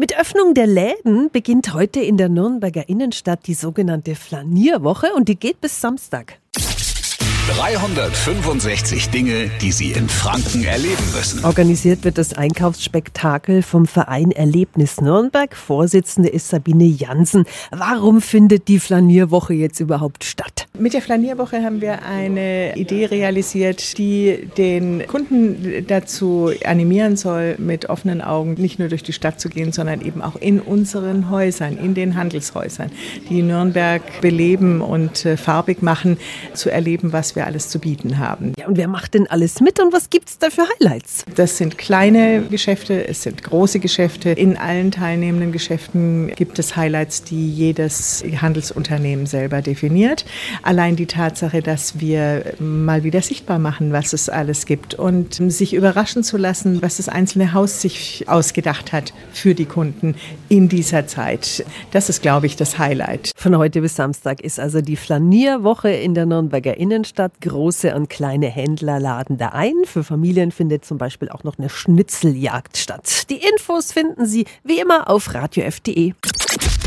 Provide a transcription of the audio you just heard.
Mit Öffnung der Läden beginnt heute in der Nürnberger Innenstadt die sogenannte Flanierwoche und die geht bis Samstag. 365 Dinge, die Sie in Franken erleben müssen. Organisiert wird das Einkaufsspektakel vom Verein Erlebnis Nürnberg. Vorsitzende ist Sabine Jansen. Warum findet die Flanierwoche jetzt überhaupt statt? Mit der Flanierwoche haben wir eine Idee realisiert, die den Kunden dazu animieren soll, mit offenen Augen nicht nur durch die Stadt zu gehen, sondern eben auch in unseren Häusern, in den Handelshäusern, die Nürnberg beleben und äh, farbig machen, zu erleben, was wir alles zu bieten haben. Ja, und wer macht denn alles mit und was gibt es da für Highlights? Das sind kleine Geschäfte, es sind große Geschäfte. In allen teilnehmenden Geschäften gibt es Highlights, die jedes Handelsunternehmen selber definiert. Allein die Tatsache, dass wir mal wieder sichtbar machen, was es alles gibt und sich überraschen zu lassen, was das einzelne Haus sich ausgedacht hat für die Kunden in dieser Zeit. Das ist, glaube ich, das Highlight. Von heute bis Samstag ist also die Flanierwoche in der Nürnberger Innenstadt. Große und kleine Händler laden da ein. Für Familien findet zum Beispiel auch noch eine Schnitzeljagd statt. Die Infos finden Sie wie immer auf radiof.de.